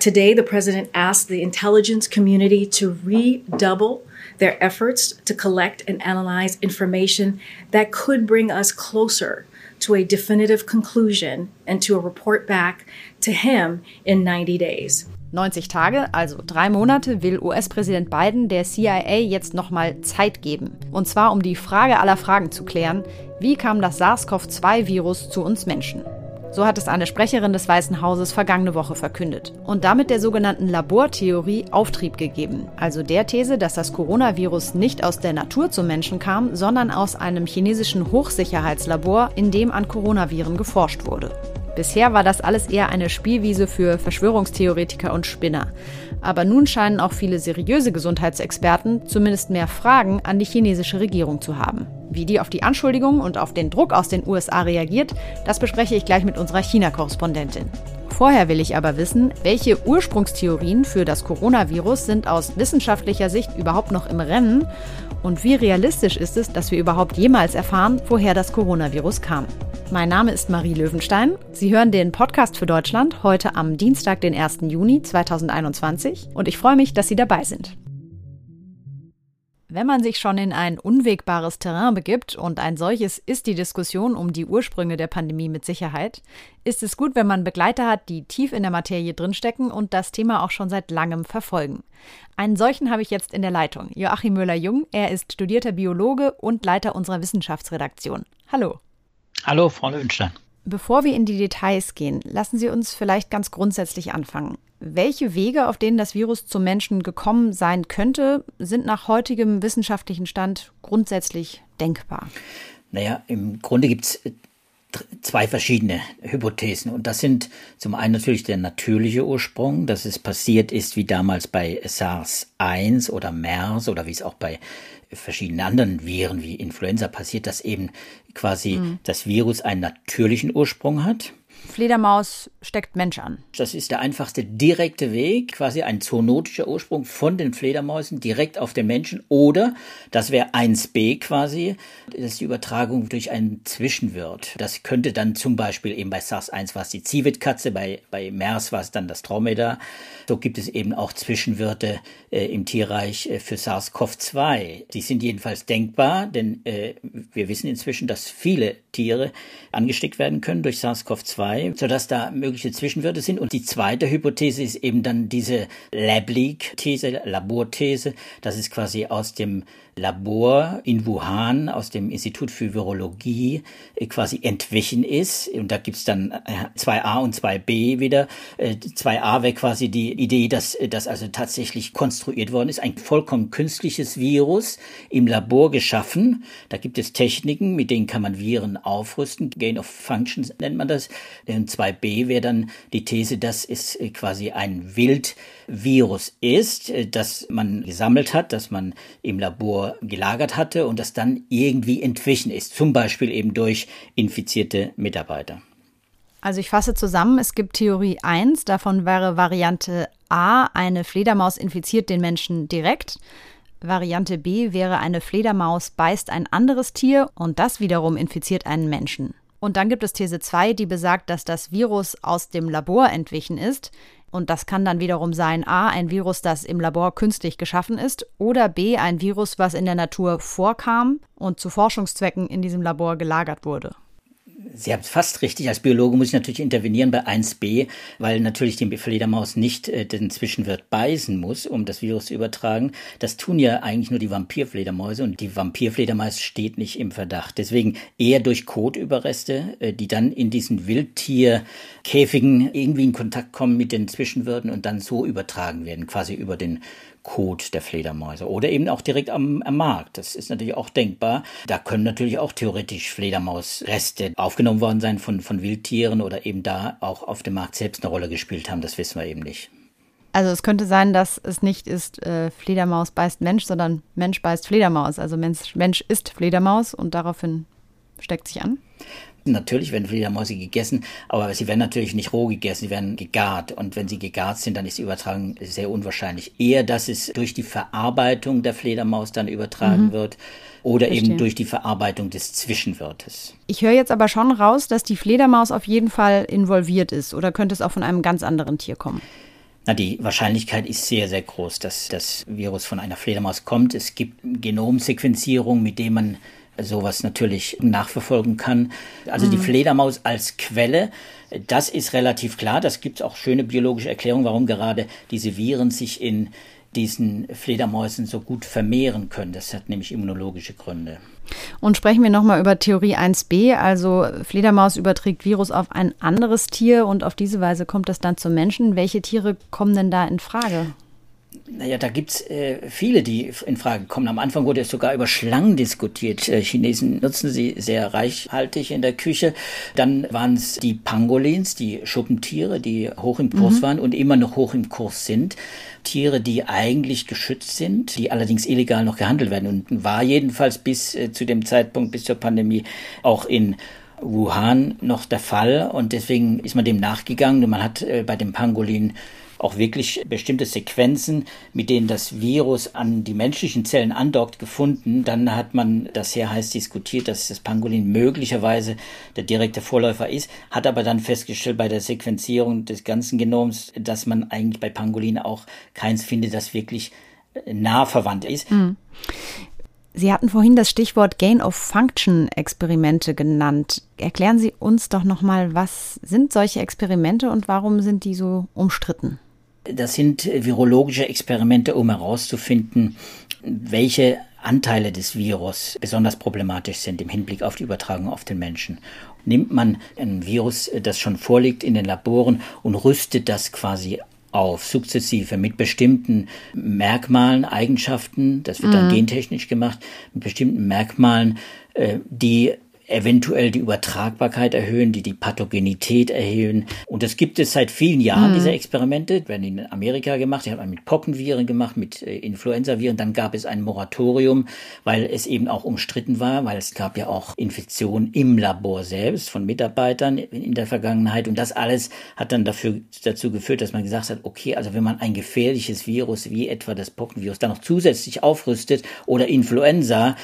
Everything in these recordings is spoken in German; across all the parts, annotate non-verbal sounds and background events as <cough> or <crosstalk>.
Today, the president asked the intelligence community to redouble their efforts to collect and analyze information that could bring us closer to a definitive conclusion and to a report back to him in 90 days. 90 Tage, also drei Monate, will US-Präsident Biden der CIA jetzt nochmal Zeit geben. Und zwar, um die Frage aller Fragen zu klären, wie kam das SARS-CoV-2-Virus zu uns Menschen? So hat es eine Sprecherin des Weißen Hauses vergangene Woche verkündet. Und damit der sogenannten Labortheorie Auftrieb gegeben. Also der These, dass das Coronavirus nicht aus der Natur zum Menschen kam, sondern aus einem chinesischen Hochsicherheitslabor, in dem an Coronaviren geforscht wurde. Bisher war das alles eher eine Spielwiese für Verschwörungstheoretiker und Spinner. Aber nun scheinen auch viele seriöse Gesundheitsexperten zumindest mehr Fragen an die chinesische Regierung zu haben. Wie die auf die Anschuldigungen und auf den Druck aus den USA reagiert, das bespreche ich gleich mit unserer China-Korrespondentin. Vorher will ich aber wissen, welche Ursprungstheorien für das Coronavirus sind aus wissenschaftlicher Sicht überhaupt noch im Rennen und wie realistisch ist es, dass wir überhaupt jemals erfahren, woher das Coronavirus kam. Mein Name ist Marie Löwenstein. Sie hören den Podcast für Deutschland heute am Dienstag, den 1. Juni 2021 und ich freue mich, dass Sie dabei sind. Wenn man sich schon in ein unwegbares Terrain begibt, und ein solches ist die Diskussion um die Ursprünge der Pandemie mit Sicherheit, ist es gut, wenn man Begleiter hat, die tief in der Materie drinstecken und das Thema auch schon seit langem verfolgen. Einen solchen habe ich jetzt in der Leitung, Joachim Müller-Jung. Er ist studierter Biologe und Leiter unserer Wissenschaftsredaktion. Hallo. Hallo, Frau Löwenstein. Bevor wir in die Details gehen, lassen Sie uns vielleicht ganz grundsätzlich anfangen. Welche Wege, auf denen das Virus zum Menschen gekommen sein könnte, sind nach heutigem wissenschaftlichen Stand grundsätzlich denkbar? Naja, im Grunde gibt es zwei verschiedene Hypothesen. Und das sind zum einen natürlich der natürliche Ursprung, dass es passiert ist wie damals bei SARS-1 oder MERS oder wie es auch bei verschiedenen anderen Viren wie Influenza passiert, dass eben quasi mhm. das Virus einen natürlichen Ursprung hat. Fledermaus steckt Mensch an. Das ist der einfachste direkte Weg, quasi ein zoonotischer Ursprung von den Fledermäusen direkt auf den Menschen. Oder, das wäre 1b quasi, das ist die Übertragung durch einen Zwischenwirt. Das könnte dann zum Beispiel eben bei SARS-1 war es die Zivitkatze, bei, bei MERS war es dann das Dromedar. So gibt es eben auch Zwischenwirte äh, im Tierreich äh, für SARS-CoV-2. Die sind jedenfalls denkbar, denn äh, wir wissen inzwischen, dass viele Tiere angesteckt werden können durch SARS-CoV-2, sodass da mögliche Zwischenwirte sind. Und die zweite Hypothese ist eben dann diese Lab-Leak-These, Laborthese. Das ist quasi aus dem Labor in Wuhan aus dem Institut für Virologie äh, quasi entwichen ist. Und da gibt's dann 2a äh, und 2b wieder. 2a äh, wäre quasi die Idee, dass das also tatsächlich konstruiert worden ist. Ein vollkommen künstliches Virus im Labor geschaffen. Da gibt es Techniken, mit denen kann man Viren aufrüsten. Gain of Functions nennt man das. Und 2b wäre dann die These, dass es quasi ein Wildvirus ist, das man gesammelt hat, das man im Labor gelagert hatte und das dann irgendwie entwichen ist, zum Beispiel eben durch infizierte Mitarbeiter. Also ich fasse zusammen, es gibt Theorie 1, davon wäre Variante A, eine Fledermaus infiziert den Menschen direkt. Variante B wäre eine Fledermaus beißt ein anderes Tier und das wiederum infiziert einen Menschen. Und dann gibt es These 2, die besagt, dass das Virus aus dem Labor entwichen ist. Und das kann dann wiederum sein A, ein Virus, das im Labor künstlich geschaffen ist, oder B, ein Virus, was in der Natur vorkam und zu Forschungszwecken in diesem Labor gelagert wurde. Sie haben es fast richtig. Als Biologe muss ich natürlich intervenieren bei 1b, weil natürlich die Fledermaus nicht äh, den Zwischenwirt beißen muss, um das Virus zu übertragen. Das tun ja eigentlich nur die Vampirfledermäuse und die Vampirfledermaus steht nicht im Verdacht. Deswegen eher durch Kotüberreste, äh, die dann in diesen Wildtierkäfigen irgendwie in Kontakt kommen mit den Zwischenwirten und dann so übertragen werden, quasi über den Kot der Fledermäuse oder eben auch direkt am, am, Markt. Das ist natürlich auch denkbar. Da können natürlich auch theoretisch Fledermausreste aufgenommen worden sein von, von Wildtieren oder eben da auch auf dem Markt selbst eine Rolle gespielt haben. Das wissen wir eben nicht. Also es könnte sein, dass es nicht ist äh, Fledermaus beißt Mensch, sondern Mensch beißt Fledermaus. Also Mensch, Mensch ist Fledermaus und daraufhin steckt sich an. Natürlich werden Fledermäuse gegessen, aber sie werden natürlich nicht roh gegessen, sie werden gegart. Und wenn sie gegart sind, dann ist die Übertragung sehr unwahrscheinlich. Eher, dass es durch die Verarbeitung der Fledermaus dann übertragen mhm. wird oder Verstehe. eben durch die Verarbeitung des Zwischenwirtes. Ich höre jetzt aber schon raus, dass die Fledermaus auf jeden Fall involviert ist oder könnte es auch von einem ganz anderen Tier kommen? Na, die Wahrscheinlichkeit ist sehr, sehr groß, dass das Virus von einer Fledermaus kommt. Es gibt Genomsequenzierung, mit dem man sowas natürlich nachverfolgen kann. Also mhm. die Fledermaus als Quelle, das ist relativ klar. Das gibt auch schöne biologische Erklärungen, warum gerade diese Viren sich in diesen Fledermäusen so gut vermehren können. Das hat nämlich immunologische Gründe. Und sprechen wir nochmal über Theorie 1b, also Fledermaus überträgt Virus auf ein anderes Tier und auf diese Weise kommt es dann zum Menschen. Welche Tiere kommen denn da in Frage? Naja, da gibt's äh, viele, die in Frage kommen. Am Anfang wurde es sogar über Schlangen diskutiert. Äh, Chinesen nutzen sie sehr reichhaltig in der Küche. Dann waren es die Pangolins, die Schuppentiere, die hoch im Kurs mhm. waren und immer noch hoch im Kurs sind. Tiere, die eigentlich geschützt sind, die allerdings illegal noch gehandelt werden. Und war jedenfalls bis äh, zu dem Zeitpunkt, bis zur Pandemie, auch in Wuhan noch der Fall. Und deswegen ist man dem nachgegangen. Und man hat äh, bei dem Pangolin auch wirklich bestimmte Sequenzen, mit denen das Virus an die menschlichen Zellen andockt, gefunden. Dann hat man das sehr heiß diskutiert, dass das Pangolin möglicherweise der direkte Vorläufer ist, hat aber dann festgestellt bei der Sequenzierung des ganzen Genoms, dass man eigentlich bei Pangolin auch keins findet, das wirklich nah verwandt ist. Mhm. Sie hatten vorhin das Stichwort Gain-of-Function-Experimente genannt. Erklären Sie uns doch nochmal, was sind solche Experimente und warum sind die so umstritten? Das sind virologische Experimente, um herauszufinden, welche Anteile des Virus besonders problematisch sind im Hinblick auf die Übertragung auf den Menschen. Nimmt man ein Virus, das schon vorliegt in den Laboren und rüstet das quasi auf sukzessive mit bestimmten Merkmalen, Eigenschaften, das wird dann mhm. gentechnisch gemacht, mit bestimmten Merkmalen, äh, die eventuell die Übertragbarkeit erhöhen, die die Pathogenität erhöhen. Und das gibt es seit vielen Jahren, mhm. diese Experimente, werden in Amerika gemacht, die hat man mit Pockenviren gemacht, mit äh, Influenzaviren. Dann gab es ein Moratorium, weil es eben auch umstritten war, weil es gab ja auch Infektionen im Labor selbst von Mitarbeitern in der Vergangenheit. Und das alles hat dann dafür, dazu geführt, dass man gesagt hat, okay, also wenn man ein gefährliches Virus wie etwa das Pockenvirus dann noch zusätzlich aufrüstet oder Influenza,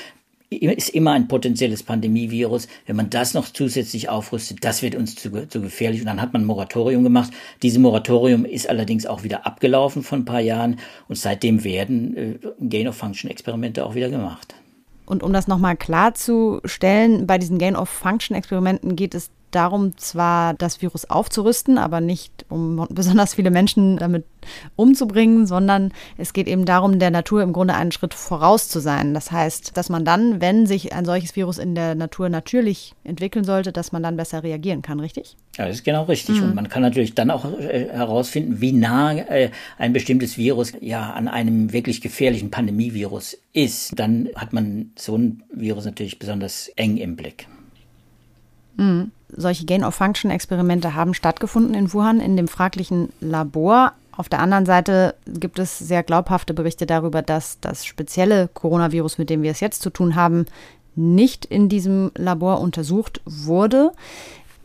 ist immer ein potenzielles Pandemievirus. Wenn man das noch zusätzlich aufrüstet, das wird uns zu, zu gefährlich. Und dann hat man ein Moratorium gemacht. Dieses Moratorium ist allerdings auch wieder abgelaufen von ein paar Jahren. Und seitdem werden äh, Gain-of-Function-Experimente auch wieder gemacht. Und um das nochmal klarzustellen, bei diesen Gain-of-Function-Experimenten geht es darum, zwar das Virus aufzurüsten, aber nicht um <laughs> besonders viele Menschen damit umzubringen, sondern es geht eben darum, der Natur im Grunde einen Schritt voraus zu sein. Das heißt, dass man dann, wenn sich ein solches Virus in der Natur natürlich entwickeln sollte, dass man dann besser reagieren kann, richtig? Ja, das ist genau richtig. Mhm. Und man kann natürlich dann auch äh, herausfinden, wie nah äh, ein bestimmtes Virus ja an einem wirklich gefährlichen Pandemievirus ist. Dann hat man so ein Virus natürlich besonders eng im Blick. Mhm. Solche Gain-of-Function-Experimente haben stattgefunden in Wuhan in dem fraglichen Labor. Auf der anderen Seite gibt es sehr glaubhafte Berichte darüber, dass das spezielle Coronavirus, mit dem wir es jetzt zu tun haben, nicht in diesem Labor untersucht wurde.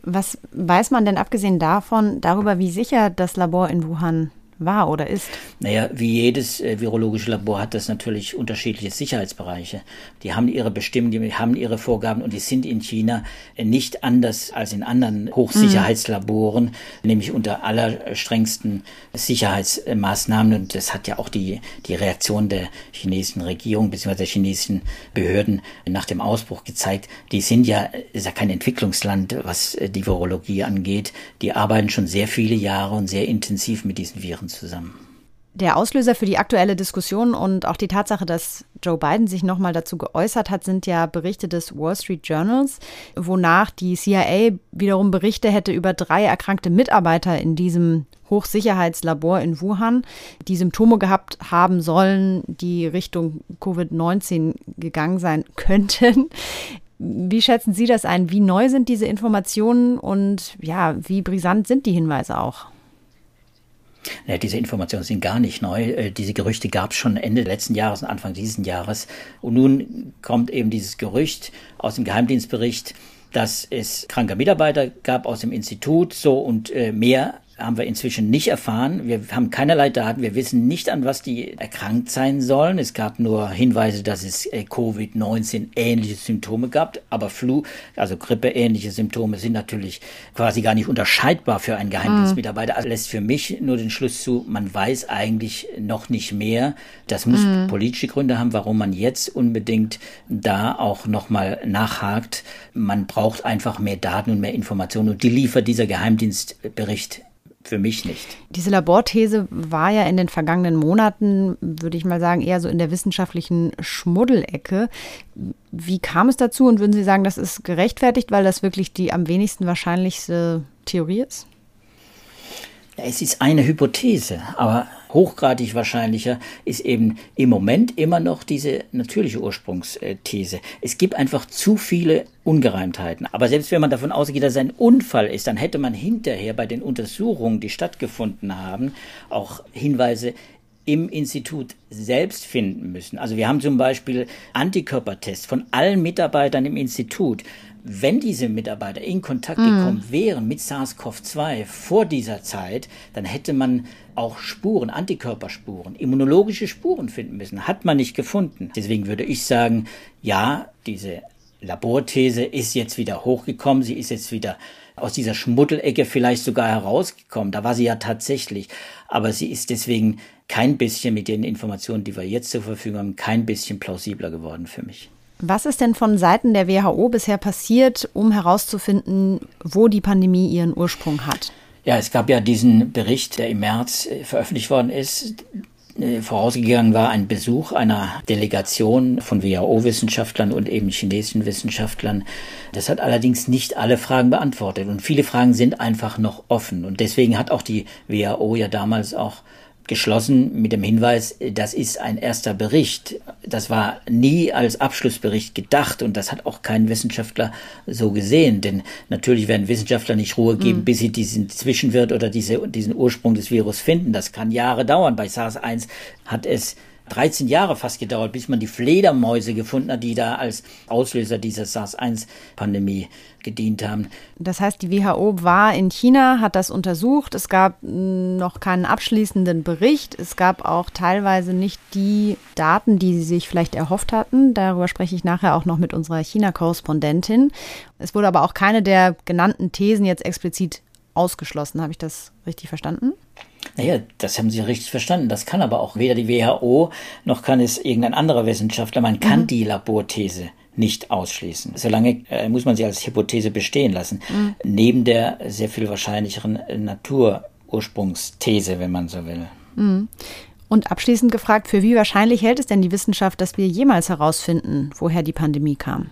Was weiß man denn abgesehen davon darüber, wie sicher das Labor in Wuhan war oder ist? Naja, wie jedes äh, virologische Labor hat das natürlich unterschiedliche Sicherheitsbereiche. Die haben ihre Bestimmungen, die haben ihre Vorgaben und die sind in China äh, nicht anders als in anderen Hochsicherheitslaboren, mhm. nämlich unter allerstrengsten Sicherheitsmaßnahmen. Und das hat ja auch die, die Reaktion der chinesischen Regierung bzw. der chinesischen Behörden nach dem Ausbruch gezeigt. Die sind ja, ist ja kein Entwicklungsland, was äh, die Virologie angeht. Die arbeiten schon sehr viele Jahre und sehr intensiv mit diesen Viren zusammen. Der Auslöser für die aktuelle Diskussion und auch die Tatsache, dass Joe Biden sich nochmal dazu geäußert hat, sind ja Berichte des Wall Street Journals, wonach die CIA wiederum Berichte hätte über drei erkrankte Mitarbeiter in diesem Hochsicherheitslabor in Wuhan, die Symptome gehabt haben sollen, die Richtung Covid-19 gegangen sein <laughs> könnten. Wie schätzen Sie das ein? Wie neu sind diese Informationen und ja, wie brisant sind die Hinweise auch? Ja, diese Informationen sind gar nicht neu. Äh, diese Gerüchte gab es schon Ende letzten Jahres und Anfang dieses Jahres. Und nun kommt eben dieses Gerücht aus dem Geheimdienstbericht, dass es kranke Mitarbeiter gab aus dem Institut, so und äh, mehr haben wir inzwischen nicht erfahren. Wir haben keinerlei Daten. Wir wissen nicht, an was die erkrankt sein sollen. Es gab nur Hinweise, dass es äh, Covid-19 ähnliche Symptome gab. Aber Flu, also Grippe ähnliche Symptome sind natürlich quasi gar nicht unterscheidbar für einen Geheimdienstmitarbeiter. Also lässt für mich nur den Schluss zu, man weiß eigentlich noch nicht mehr. Das muss mhm. politische Gründe haben, warum man jetzt unbedingt da auch nochmal nachhakt. Man braucht einfach mehr Daten und mehr Informationen. Und die liefert dieser Geheimdienstbericht für mich nicht. Diese Laborthese war ja in den vergangenen Monaten, würde ich mal sagen, eher so in der wissenschaftlichen Schmuddelecke. Wie kam es dazu und würden Sie sagen, das ist gerechtfertigt, weil das wirklich die am wenigsten wahrscheinlichste Theorie ist? Es ist eine Hypothese, aber hochgradig wahrscheinlicher ist eben im Moment immer noch diese natürliche Ursprungsthese. Es gibt einfach zu viele Ungereimtheiten. Aber selbst wenn man davon ausgeht, dass es ein Unfall ist, dann hätte man hinterher bei den Untersuchungen, die stattgefunden haben, auch Hinweise im Institut selbst finden müssen. Also wir haben zum Beispiel Antikörpertests von allen Mitarbeitern im Institut wenn diese Mitarbeiter in Kontakt gekommen mhm. wären mit SARS-CoV-2 vor dieser Zeit, dann hätte man auch Spuren, Antikörperspuren, immunologische Spuren finden müssen. Hat man nicht gefunden. Deswegen würde ich sagen, ja, diese Laborthese ist jetzt wieder hochgekommen. Sie ist jetzt wieder aus dieser Schmuddelecke vielleicht sogar herausgekommen. Da war sie ja tatsächlich. Aber sie ist deswegen kein bisschen mit den Informationen, die wir jetzt zur Verfügung haben, kein bisschen plausibler geworden für mich. Was ist denn von Seiten der WHO bisher passiert, um herauszufinden, wo die Pandemie ihren Ursprung hat? Ja, es gab ja diesen Bericht, der im März äh, veröffentlicht worden ist. Äh, vorausgegangen war ein Besuch einer Delegation von WHO-Wissenschaftlern und eben chinesischen Wissenschaftlern. Das hat allerdings nicht alle Fragen beantwortet und viele Fragen sind einfach noch offen. Und deswegen hat auch die WHO ja damals auch geschlossen mit dem Hinweis, das ist ein erster Bericht. Das war nie als Abschlussbericht gedacht und das hat auch kein Wissenschaftler so gesehen. Denn natürlich werden Wissenschaftler nicht Ruhe geben, mhm. bis sie diesen Zwischenwirt oder diese, diesen Ursprung des Virus finden. Das kann Jahre dauern. Bei SARS-1 hat es 13 Jahre fast gedauert, bis man die Fledermäuse gefunden hat, die da als Auslöser dieser SARS-1-Pandemie gedient haben. Das heißt, die WHO war in China, hat das untersucht. Es gab noch keinen abschließenden Bericht. Es gab auch teilweise nicht die Daten, die sie sich vielleicht erhofft hatten. Darüber spreche ich nachher auch noch mit unserer China-Korrespondentin. Es wurde aber auch keine der genannten Thesen jetzt explizit ausgeschlossen. Habe ich das richtig verstanden? Naja, das haben Sie richtig verstanden. Das kann aber auch weder die WHO noch kann es irgendein anderer Wissenschaftler. Man kann mhm. die Laborthese nicht ausschließen. Solange äh, muss man sie als Hypothese bestehen lassen. Mhm. Neben der sehr viel wahrscheinlicheren Naturursprungsthese, wenn man so will. Mhm. Und abschließend gefragt, für wie wahrscheinlich hält es denn die Wissenschaft, dass wir jemals herausfinden, woher die Pandemie kam?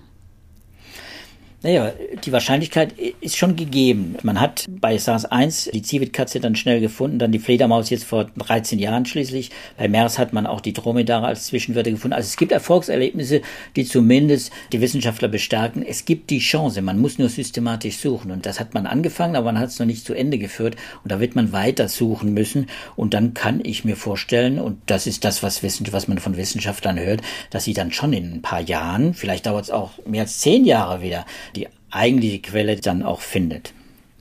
Naja, die Wahrscheinlichkeit ist schon gegeben. Man hat bei SARS-1 die Zivitkatze dann schnell gefunden, dann die Fledermaus jetzt vor 13 Jahren schließlich. Bei MERS hat man auch die Dromedare als Zwischenwörter gefunden. Also es gibt Erfolgserlebnisse, die zumindest die Wissenschaftler bestärken. Es gibt die Chance, man muss nur systematisch suchen. Und das hat man angefangen, aber man hat es noch nicht zu Ende geführt. Und da wird man weiter suchen müssen. Und dann kann ich mir vorstellen, und das ist das, was, was man von Wissenschaftlern hört, dass sie dann schon in ein paar Jahren, vielleicht dauert es auch mehr als zehn Jahre wieder, die eigentliche Quelle dann auch findet.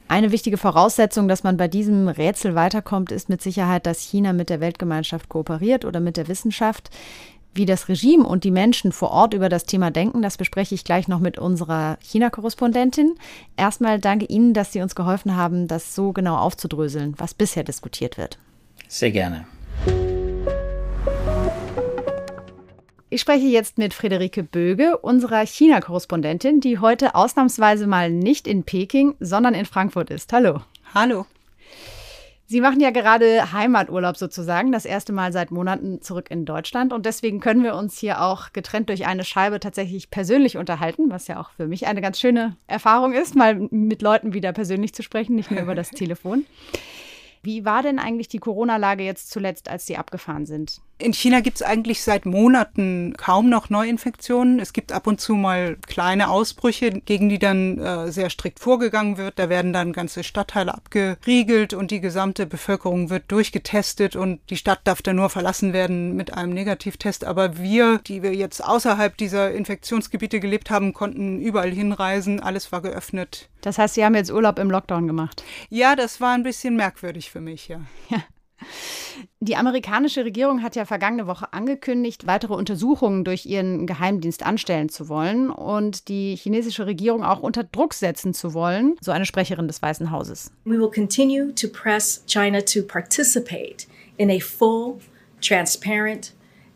Eine wichtige Voraussetzung, dass man bei diesem Rätsel weiterkommt, ist mit Sicherheit, dass China mit der Weltgemeinschaft kooperiert oder mit der Wissenschaft. Wie das Regime und die Menschen vor Ort über das Thema denken, das bespreche ich gleich noch mit unserer China-Korrespondentin. Erstmal danke Ihnen, dass Sie uns geholfen haben, das so genau aufzudröseln, was bisher diskutiert wird. Sehr gerne. Ich spreche jetzt mit Friederike Böge, unserer China-Korrespondentin, die heute ausnahmsweise mal nicht in Peking, sondern in Frankfurt ist. Hallo. Hallo. Sie machen ja gerade Heimaturlaub sozusagen, das erste Mal seit Monaten zurück in Deutschland. Und deswegen können wir uns hier auch getrennt durch eine Scheibe tatsächlich persönlich unterhalten, was ja auch für mich eine ganz schöne Erfahrung ist, mal mit Leuten wieder persönlich zu sprechen, nicht nur über das <laughs> Telefon. Wie war denn eigentlich die Corona-Lage jetzt zuletzt, als Sie abgefahren sind? In China gibt es eigentlich seit Monaten kaum noch Neuinfektionen. Es gibt ab und zu mal kleine Ausbrüche, gegen die dann äh, sehr strikt vorgegangen wird. Da werden dann ganze Stadtteile abgeriegelt und die gesamte Bevölkerung wird durchgetestet und die Stadt darf dann nur verlassen werden mit einem Negativtest. Aber wir, die wir jetzt außerhalb dieser Infektionsgebiete gelebt haben, konnten überall hinreisen. Alles war geöffnet. Das heißt, Sie haben jetzt Urlaub im Lockdown gemacht? Ja, das war ein bisschen merkwürdig für mich, ja. Ja. Die amerikanische Regierung hat ja vergangene Woche angekündigt, weitere Untersuchungen durch ihren Geheimdienst anstellen zu wollen und die chinesische Regierung auch unter Druck setzen zu wollen, so eine Sprecherin des Weißen Hauses. We will continue to press China to participate in a full, transparent,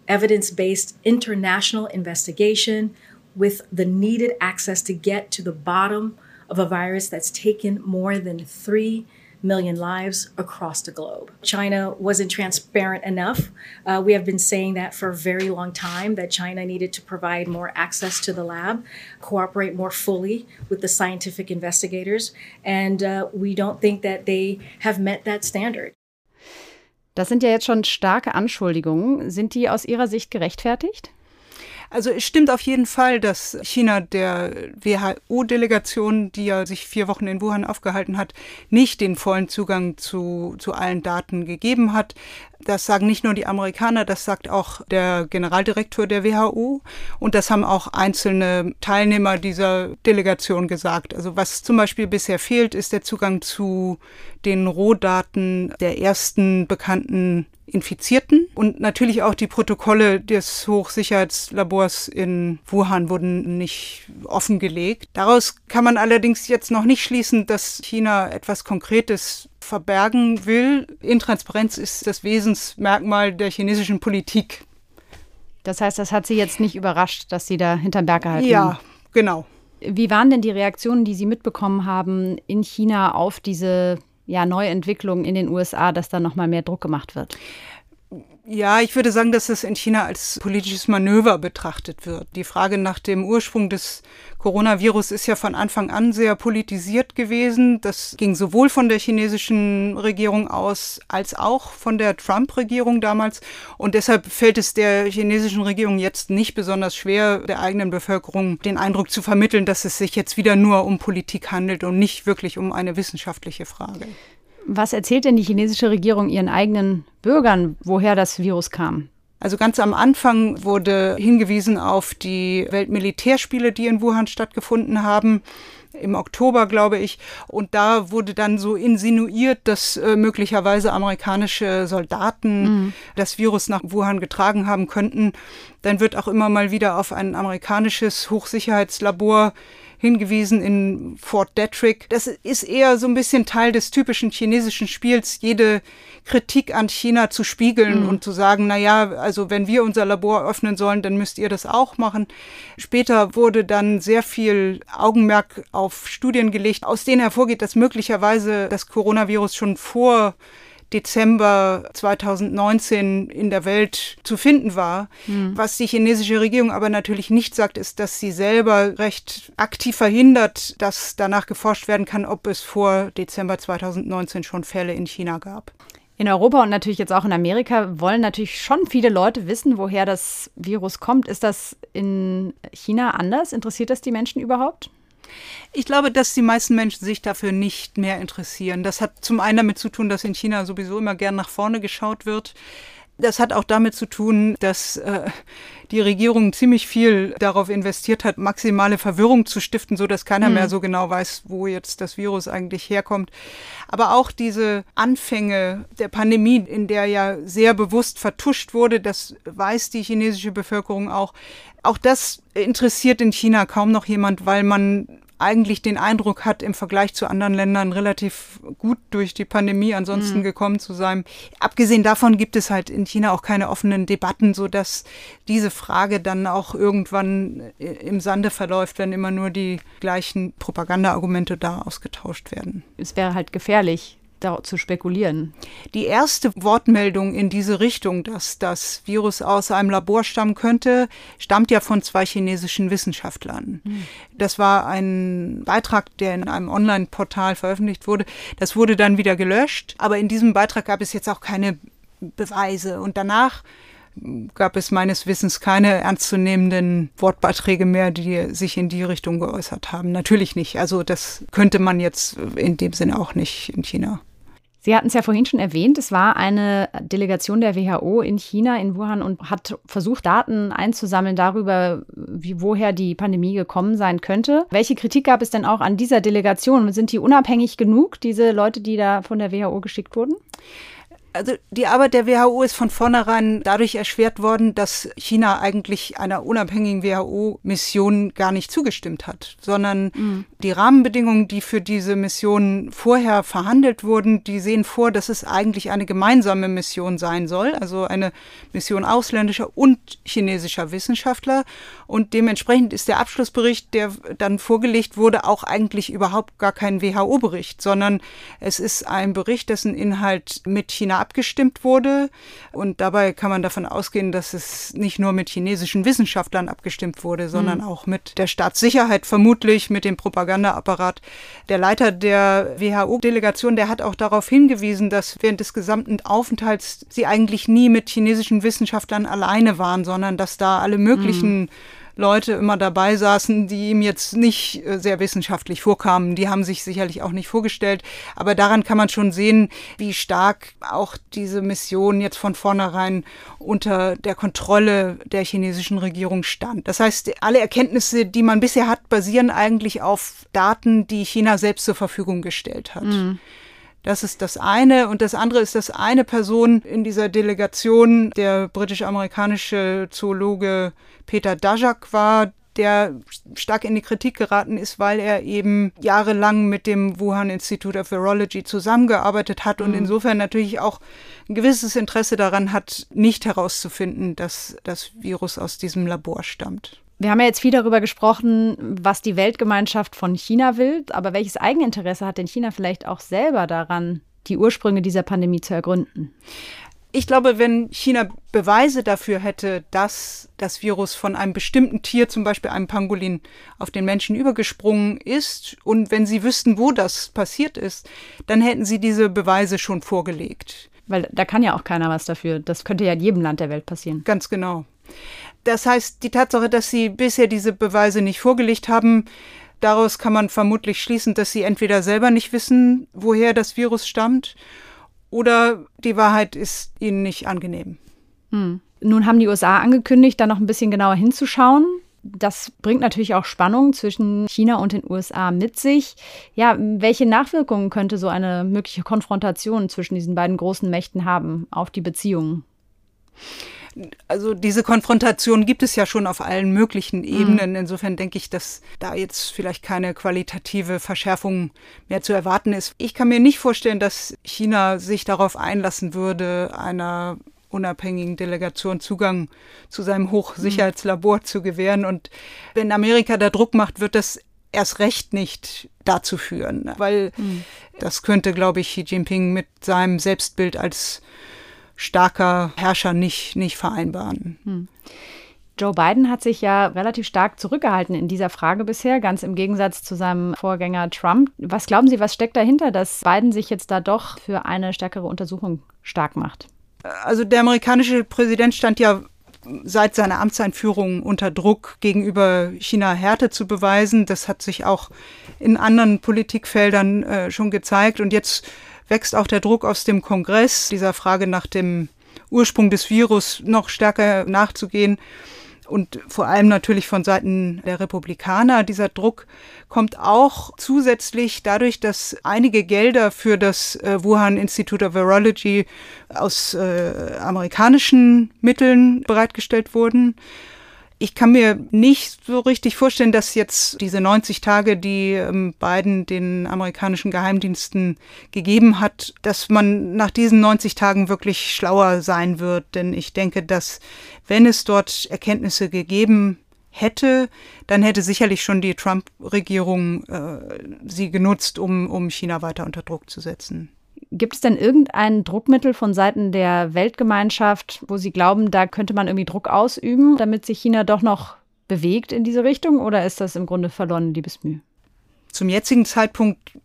evidence-based international investigation with the needed access to get to the bottom of a virus that's taken more than 3 million lives across the globe. China wasn't transparent enough. Uh, we have been saying that for a very long time that China needed to provide more access to the lab, cooperate more fully with the scientific investigators, and uh, we don't think that they have met that standard. Das sind ja jetzt schon starke Anschuldigungen. Sind die aus Ihrer Sicht gerechtfertigt? Also es stimmt auf jeden Fall, dass China der WHO-Delegation, die ja sich vier Wochen in Wuhan aufgehalten hat, nicht den vollen Zugang zu, zu allen Daten gegeben hat. Das sagen nicht nur die Amerikaner, das sagt auch der Generaldirektor der WHO und das haben auch einzelne Teilnehmer dieser Delegation gesagt. Also was zum Beispiel bisher fehlt, ist der Zugang zu den Rohdaten der ersten bekannten Infizierten. Und natürlich auch die Protokolle des Hochsicherheitslabors in Wuhan wurden nicht offengelegt. Daraus kann man allerdings jetzt noch nicht schließen, dass China etwas Konkretes verbergen will. Intransparenz ist das Wesensmerkmal der chinesischen Politik. Das heißt, das hat Sie jetzt nicht überrascht, dass Sie da hinterm Berg gehalten Ja, genau. Wie waren denn die Reaktionen, die Sie mitbekommen haben in China auf diese ja, Neuentwicklungen in den USA, dass da nochmal mehr Druck gemacht wird? Ja, ich würde sagen, dass das in China als politisches Manöver betrachtet wird. Die Frage nach dem Ursprung des Coronavirus ist ja von Anfang an sehr politisiert gewesen. Das ging sowohl von der chinesischen Regierung aus als auch von der Trump-Regierung damals. Und deshalb fällt es der chinesischen Regierung jetzt nicht besonders schwer, der eigenen Bevölkerung den Eindruck zu vermitteln, dass es sich jetzt wieder nur um Politik handelt und nicht wirklich um eine wissenschaftliche Frage. Was erzählt denn die chinesische Regierung ihren eigenen Bürgern, woher das Virus kam? Also ganz am Anfang wurde hingewiesen auf die Weltmilitärspiele, die in Wuhan stattgefunden haben im Oktober, glaube ich. Und da wurde dann so insinuiert, dass äh, möglicherweise amerikanische Soldaten mhm. das Virus nach Wuhan getragen haben könnten. Dann wird auch immer mal wieder auf ein amerikanisches Hochsicherheitslabor hingewiesen in Fort Detrick. Das ist eher so ein bisschen Teil des typischen chinesischen Spiels, jede Kritik an China zu spiegeln mhm. und zu sagen, na ja, also wenn wir unser Labor öffnen sollen, dann müsst ihr das auch machen. Später wurde dann sehr viel Augenmerk auf Studien gelegt, aus denen hervorgeht, dass möglicherweise das Coronavirus schon vor Dezember 2019 in der Welt zu finden war. Mhm. Was die chinesische Regierung aber natürlich nicht sagt, ist, dass sie selber recht aktiv verhindert, dass danach geforscht werden kann, ob es vor Dezember 2019 schon Fälle in China gab. In Europa und natürlich jetzt auch in Amerika wollen natürlich schon viele Leute wissen, woher das Virus kommt. Ist das in China anders? Interessiert das die Menschen überhaupt? Ich glaube, dass die meisten Menschen sich dafür nicht mehr interessieren. Das hat zum einen damit zu tun, dass in China sowieso immer gern nach vorne geschaut wird. Das hat auch damit zu tun, dass äh, die Regierung ziemlich viel darauf investiert hat, maximale Verwirrung zu stiften, so dass keiner mhm. mehr so genau weiß, wo jetzt das Virus eigentlich herkommt. Aber auch diese Anfänge der Pandemie, in der ja sehr bewusst vertuscht wurde, das weiß die chinesische Bevölkerung auch. Auch das interessiert in China kaum noch jemand, weil man eigentlich den Eindruck hat, im Vergleich zu anderen Ländern relativ gut durch die Pandemie ansonsten mhm. gekommen zu sein. Abgesehen davon gibt es halt in China auch keine offenen Debatten, so dass diese Frage dann auch irgendwann im Sande verläuft, wenn immer nur die gleichen Propagandaargumente da ausgetauscht werden. Es wäre halt gefährlich, da zu spekulieren. Die erste Wortmeldung in diese Richtung, dass das Virus aus einem Labor stammen könnte, stammt ja von zwei chinesischen Wissenschaftlern. Mhm. Das war ein Beitrag, der in einem Online-Portal veröffentlicht wurde. Das wurde dann wieder gelöscht, aber in diesem Beitrag gab es jetzt auch keine Beweise. Und danach gab es meines Wissens keine ernstzunehmenden Wortbeiträge mehr, die sich in die Richtung geäußert haben. Natürlich nicht. Also das könnte man jetzt in dem Sinne auch nicht in China. Sie hatten es ja vorhin schon erwähnt, es war eine Delegation der WHO in China, in Wuhan und hat versucht, Daten einzusammeln darüber, wie, woher die Pandemie gekommen sein könnte. Welche Kritik gab es denn auch an dieser Delegation? Sind die unabhängig genug, diese Leute, die da von der WHO geschickt wurden? Also die Arbeit der WHO ist von vornherein dadurch erschwert worden, dass China eigentlich einer unabhängigen WHO-Mission gar nicht zugestimmt hat, sondern mhm. die Rahmenbedingungen, die für diese Mission vorher verhandelt wurden, die sehen vor, dass es eigentlich eine gemeinsame Mission sein soll, also eine Mission ausländischer und chinesischer Wissenschaftler. Und dementsprechend ist der Abschlussbericht, der dann vorgelegt wurde, auch eigentlich überhaupt gar kein WHO-Bericht, sondern es ist ein Bericht, dessen Inhalt mit China abgestimmt wurde. Und dabei kann man davon ausgehen, dass es nicht nur mit chinesischen Wissenschaftlern abgestimmt wurde, sondern mhm. auch mit der Staatssicherheit, vermutlich mit dem Propagandaapparat. Der Leiter der WHO-Delegation, der hat auch darauf hingewiesen, dass während des gesamten Aufenthalts sie eigentlich nie mit chinesischen Wissenschaftlern alleine waren, sondern dass da alle möglichen mhm Leute immer dabei saßen, die ihm jetzt nicht äh, sehr wissenschaftlich vorkamen. Die haben sich sicherlich auch nicht vorgestellt. Aber daran kann man schon sehen, wie stark auch diese Mission jetzt von vornherein unter der Kontrolle der chinesischen Regierung stand. Das heißt, alle Erkenntnisse, die man bisher hat, basieren eigentlich auf Daten, die China selbst zur Verfügung gestellt hat. Mhm. Das ist das eine. Und das andere ist, dass eine Person in dieser Delegation, der britisch-amerikanische Zoologe Peter Dajak war, der stark in die Kritik geraten ist, weil er eben jahrelang mit dem Wuhan Institute of Virology zusammengearbeitet hat und mhm. insofern natürlich auch ein gewisses Interesse daran hat, nicht herauszufinden, dass das Virus aus diesem Labor stammt. Wir haben ja jetzt viel darüber gesprochen, was die Weltgemeinschaft von China will, aber welches Eigeninteresse hat denn China vielleicht auch selber daran, die Ursprünge dieser Pandemie zu ergründen? Ich glaube, wenn China Beweise dafür hätte, dass das Virus von einem bestimmten Tier, zum Beispiel einem Pangolin, auf den Menschen übergesprungen ist und wenn sie wüssten, wo das passiert ist, dann hätten sie diese Beweise schon vorgelegt. Weil da kann ja auch keiner was dafür. Das könnte ja in jedem Land der Welt passieren. Ganz genau. Das heißt, die Tatsache, dass sie bisher diese Beweise nicht vorgelegt haben, daraus kann man vermutlich schließen, dass sie entweder selber nicht wissen, woher das Virus stammt, oder die Wahrheit ist ihnen nicht angenehm. Hm. Nun haben die USA angekündigt, da noch ein bisschen genauer hinzuschauen. Das bringt natürlich auch Spannung zwischen China und den USA mit sich. Ja, welche Nachwirkungen könnte so eine mögliche Konfrontation zwischen diesen beiden großen Mächten haben auf die Beziehungen? Also diese Konfrontation gibt es ja schon auf allen möglichen mhm. Ebenen. Insofern denke ich, dass da jetzt vielleicht keine qualitative Verschärfung mehr zu erwarten ist. Ich kann mir nicht vorstellen, dass China sich darauf einlassen würde, einer unabhängigen Delegation Zugang zu seinem Hochsicherheitslabor mhm. zu gewähren. Und wenn Amerika da Druck macht, wird das erst recht nicht dazu führen, weil mhm. das könnte, glaube ich, Xi Jinping mit seinem Selbstbild als starker Herrscher nicht, nicht vereinbaren. Hm. Joe Biden hat sich ja relativ stark zurückgehalten in dieser Frage bisher, ganz im Gegensatz zu seinem Vorgänger Trump. Was glauben Sie, was steckt dahinter, dass Biden sich jetzt da doch für eine stärkere Untersuchung stark macht? Also der amerikanische Präsident stand ja seit seiner Amtseinführung unter Druck gegenüber China Härte zu beweisen. Das hat sich auch in anderen Politikfeldern äh, schon gezeigt. Und jetzt wächst auch der Druck aus dem Kongress, dieser Frage nach dem Ursprung des Virus noch stärker nachzugehen. Und vor allem natürlich von Seiten der Republikaner. Dieser Druck kommt auch zusätzlich dadurch, dass einige Gelder für das äh, Wuhan Institute of Virology aus äh, amerikanischen Mitteln bereitgestellt wurden. Ich kann mir nicht so richtig vorstellen, dass jetzt diese 90 Tage, die ähm, Biden den amerikanischen Geheimdiensten gegeben hat, dass man nach diesen 90 Tagen wirklich schlauer sein wird. Denn ich denke, dass wenn es dort Erkenntnisse gegeben hätte, dann hätte sicherlich schon die Trump-Regierung äh, sie genutzt, um, um China weiter unter Druck zu setzen. Gibt es denn irgendein Druckmittel von Seiten der Weltgemeinschaft, wo Sie glauben, da könnte man irgendwie Druck ausüben, damit sich China doch noch bewegt in diese Richtung? Oder ist das im Grunde verloren Liebesmüh? Zum jetzigen Zeitpunkt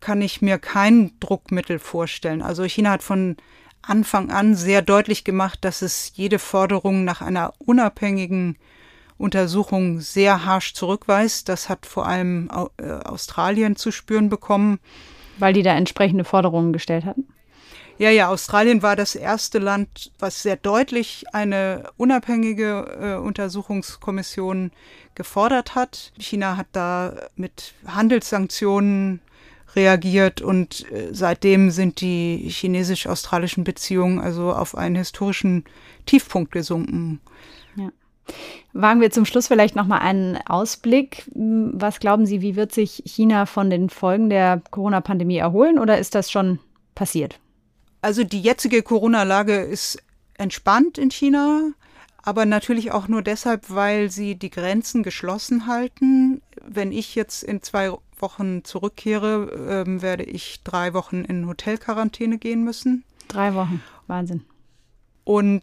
kann ich mir kein Druckmittel vorstellen. Also China hat von Anfang an sehr deutlich gemacht, dass es jede Forderung nach einer unabhängigen Untersuchung sehr harsch zurückweist. Das hat vor allem äh, Australien zu spüren bekommen. Weil die da entsprechende Forderungen gestellt hatten? Ja, ja, Australien war das erste Land, was sehr deutlich eine unabhängige äh, Untersuchungskommission gefordert hat. China hat da mit Handelssanktionen reagiert und äh, seitdem sind die chinesisch-australischen Beziehungen also auf einen historischen Tiefpunkt gesunken. Ja. Wagen wir zum Schluss vielleicht noch mal einen Ausblick. Was glauben Sie, wie wird sich China von den Folgen der Corona-Pandemie erholen oder ist das schon passiert? Also die jetzige Corona-Lage ist entspannt in China, aber natürlich auch nur deshalb, weil sie die Grenzen geschlossen halten. Wenn ich jetzt in zwei Wochen zurückkehre, ähm, werde ich drei Wochen in Hotelquarantäne gehen müssen. Drei Wochen, Wahnsinn. Und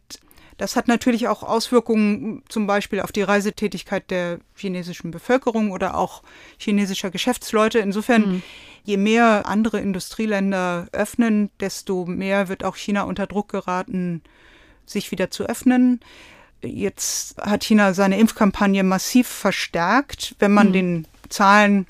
das hat natürlich auch Auswirkungen zum Beispiel auf die Reisetätigkeit der chinesischen Bevölkerung oder auch chinesischer Geschäftsleute. Insofern, mhm. je mehr andere Industrieländer öffnen, desto mehr wird auch China unter Druck geraten, sich wieder zu öffnen. Jetzt hat China seine Impfkampagne massiv verstärkt. Wenn man mhm. den Zahlen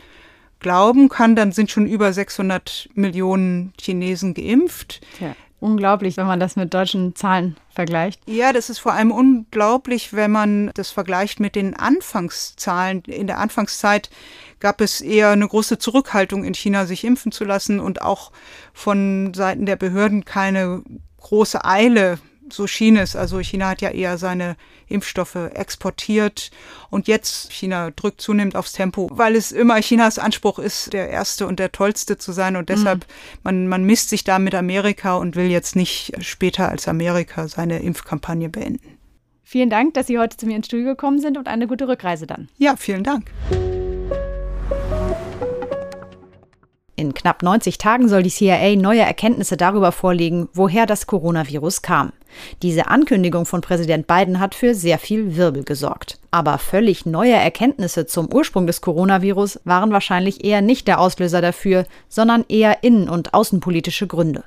glauben kann, dann sind schon über 600 Millionen Chinesen geimpft. Ja, unglaublich, wenn man das mit deutschen Zahlen vergleicht. Ja, das ist vor allem unglaublich, wenn man das vergleicht mit den Anfangszahlen. In der Anfangszeit gab es eher eine große Zurückhaltung in China, sich impfen zu lassen und auch von Seiten der Behörden keine große Eile so schien es. Also China hat ja eher seine Impfstoffe exportiert und jetzt China drückt zunehmend aufs Tempo, weil es immer Chinas Anspruch ist, der erste und der tollste zu sein und deshalb mhm. man man misst sich da mit Amerika und will jetzt nicht später als Amerika seine Impfkampagne beenden. Vielen Dank, dass Sie heute zu mir ins Studio gekommen sind und eine gute Rückreise dann. Ja, vielen Dank. In knapp 90 Tagen soll die CIA neue Erkenntnisse darüber vorlegen, woher das Coronavirus kam. Diese Ankündigung von Präsident Biden hat für sehr viel Wirbel gesorgt. Aber völlig neue Erkenntnisse zum Ursprung des Coronavirus waren wahrscheinlich eher nicht der Auslöser dafür, sondern eher innen- und außenpolitische Gründe.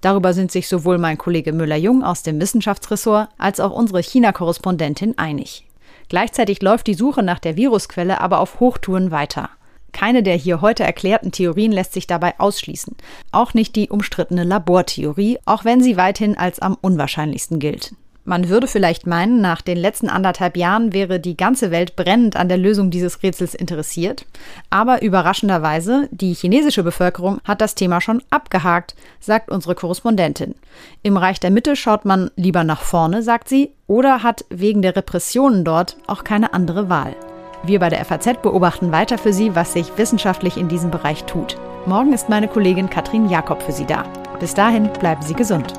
Darüber sind sich sowohl mein Kollege Müller-Jung aus dem Wissenschaftsressort als auch unsere China-Korrespondentin einig. Gleichzeitig läuft die Suche nach der Virusquelle aber auf Hochtouren weiter. Keine der hier heute erklärten Theorien lässt sich dabei ausschließen. Auch nicht die umstrittene Labortheorie, auch wenn sie weithin als am unwahrscheinlichsten gilt. Man würde vielleicht meinen, nach den letzten anderthalb Jahren wäre die ganze Welt brennend an der Lösung dieses Rätsels interessiert. Aber überraschenderweise, die chinesische Bevölkerung hat das Thema schon abgehakt, sagt unsere Korrespondentin. Im Reich der Mitte schaut man lieber nach vorne, sagt sie, oder hat wegen der Repressionen dort auch keine andere Wahl. Wir bei der FAZ beobachten weiter für Sie, was sich wissenschaftlich in diesem Bereich tut. Morgen ist meine Kollegin Katrin Jakob für Sie da. Bis dahin bleiben Sie gesund.